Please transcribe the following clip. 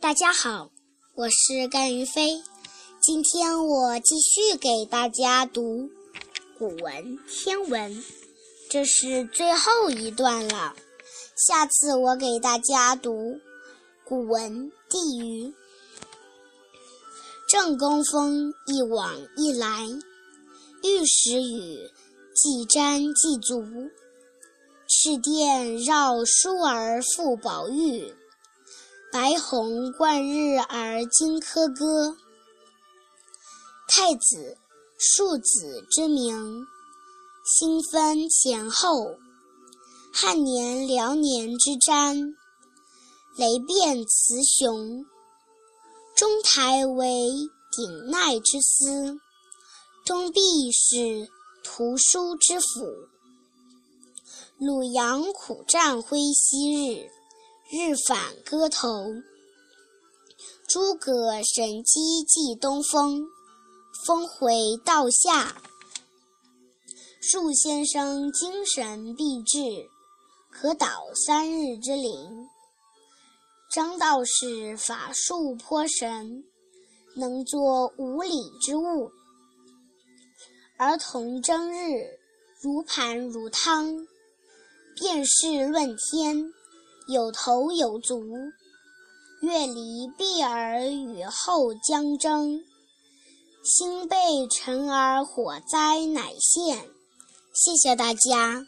大家好，我是甘云飞。今天我继续给大家读古文天文，这是最后一段了。下次我给大家读古文地语。正宫风一往一来，御史语既瞻既足。赤殿绕疏而复宝玉，白虹贯日而金科歌。太子、庶子之名，兴分前后。汉年、辽年之瞻，雷变雌雄。中台为鼎鼐之司，东壁是图书之府。鲁阳苦战挥昔日，日反歌头。诸葛神机济东风。峰回道下，树先生精神毕至，可导三日之灵。张道士法术颇神，能作五里之物。儿童争日，如盘如汤。便是论天，有头有足。月离璧而雨后将征。星被尘而火灾乃现。谢谢大家。